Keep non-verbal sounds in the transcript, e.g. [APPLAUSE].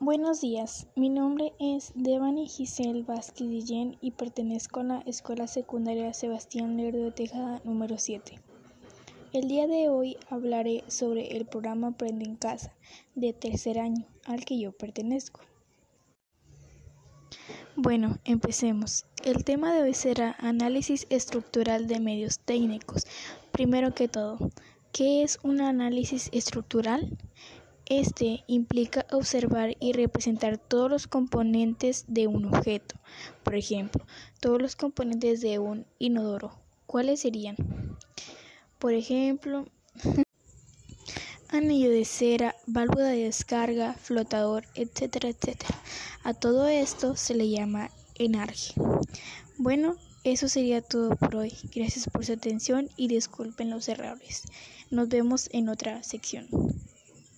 Buenos días, mi nombre es Devani Giselle Vázquez Guillén y pertenezco a la Escuela Secundaria Sebastián Lerdo de Tejada número 7. El día de hoy hablaré sobre el programa Aprende en Casa de tercer año al que yo pertenezco. Bueno, empecemos. El tema de hoy será análisis estructural de medios técnicos. Primero que todo, ¿qué es un análisis estructural? Este implica observar y representar todos los componentes de un objeto. Por ejemplo, todos los componentes de un inodoro. ¿Cuáles serían? Por ejemplo, [LAUGHS] anillo de cera, válvula de descarga, flotador, etcétera, etcétera. A todo esto se le llama enarje. Bueno, eso sería todo por hoy. Gracias por su atención y disculpen los errores. Nos vemos en otra sección.